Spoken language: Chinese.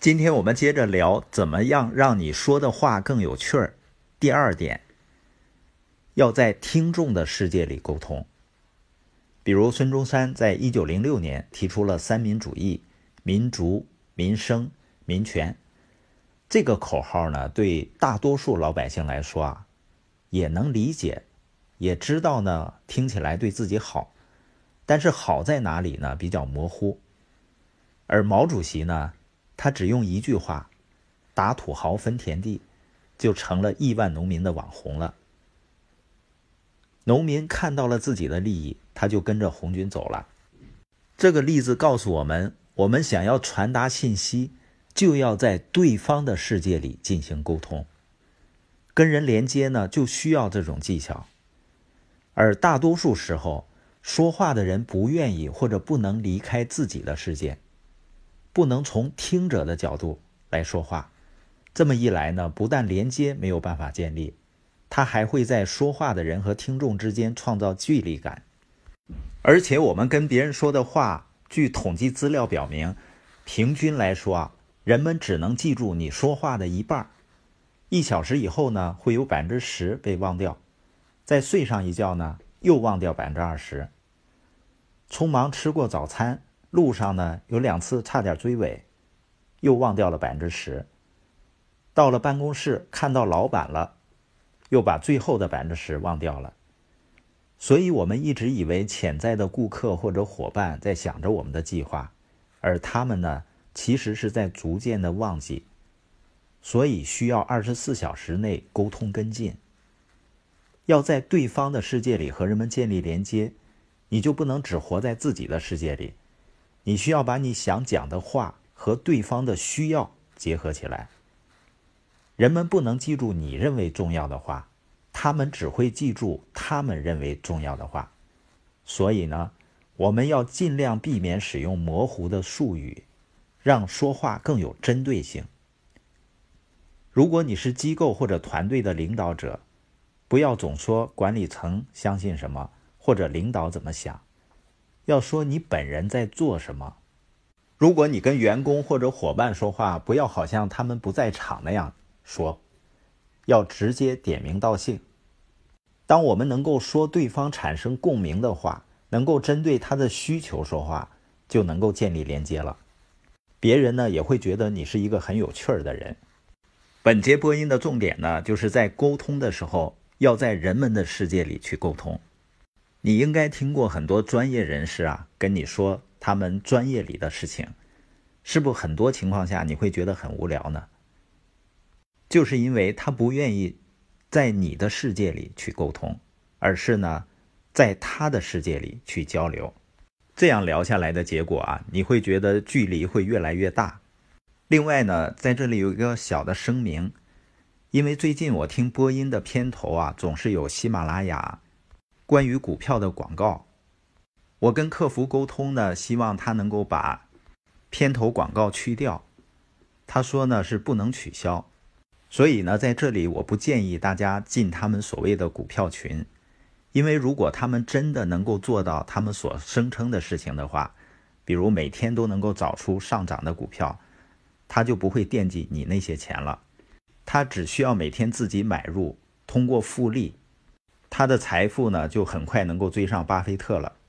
今天我们接着聊怎么样让你说的话更有趣儿。第二点，要在听众的世界里沟通。比如孙中山在一九零六年提出了三民主义：民族、民生、民权。这个口号呢，对大多数老百姓来说啊，也能理解，也知道呢，听起来对自己好。但是好在哪里呢？比较模糊。而毛主席呢？他只用一句话，打土豪分田地，就成了亿万农民的网红了。农民看到了自己的利益，他就跟着红军走了。这个例子告诉我们：我们想要传达信息，就要在对方的世界里进行沟通。跟人连接呢，就需要这种技巧。而大多数时候，说话的人不愿意或者不能离开自己的世界。不能从听者的角度来说话，这么一来呢，不但连接没有办法建立，他还会在说话的人和听众之间创造距离感。而且我们跟别人说的话，据统计资料表明，平均来说啊，人们只能记住你说话的一半一小时以后呢，会有百分之十被忘掉，再睡上一觉呢，又忘掉百分之二十。匆忙吃过早餐。路上呢，有两次差点追尾，又忘掉了百分之十。到了办公室，看到老板了，又把最后的百分之十忘掉了。所以，我们一直以为潜在的顾客或者伙伴在想着我们的计划，而他们呢，其实是在逐渐的忘记。所以，需要二十四小时内沟通跟进。要在对方的世界里和人们建立连接，你就不能只活在自己的世界里。你需要把你想讲的话和对方的需要结合起来。人们不能记住你认为重要的话，他们只会记住他们认为重要的话。所以呢，我们要尽量避免使用模糊的术语，让说话更有针对性。如果你是机构或者团队的领导者，不要总说管理层相信什么或者领导怎么想。要说你本人在做什么。如果你跟员工或者伙伴说话，不要好像他们不在场那样说，要直接点名道姓。当我们能够说对方产生共鸣的话，能够针对他的需求说话，就能够建立连接了。别人呢也会觉得你是一个很有趣儿的人。本节播音的重点呢，就是在沟通的时候，要在人们的世界里去沟通。你应该听过很多专业人士啊跟你说他们专业里的事情，是不很多情况下你会觉得很无聊呢？就是因为他不愿意在你的世界里去沟通，而是呢在他的世界里去交流，这样聊下来的结果啊，你会觉得距离会越来越大。另外呢，在这里有一个小的声明，因为最近我听播音的片头啊，总是有喜马拉雅。关于股票的广告，我跟客服沟通呢，希望他能够把片头广告去掉。他说呢是不能取消，所以呢在这里我不建议大家进他们所谓的股票群，因为如果他们真的能够做到他们所声称的事情的话，比如每天都能够找出上涨的股票，他就不会惦记你那些钱了，他只需要每天自己买入，通过复利。他的财富呢，就很快能够追上巴菲特了。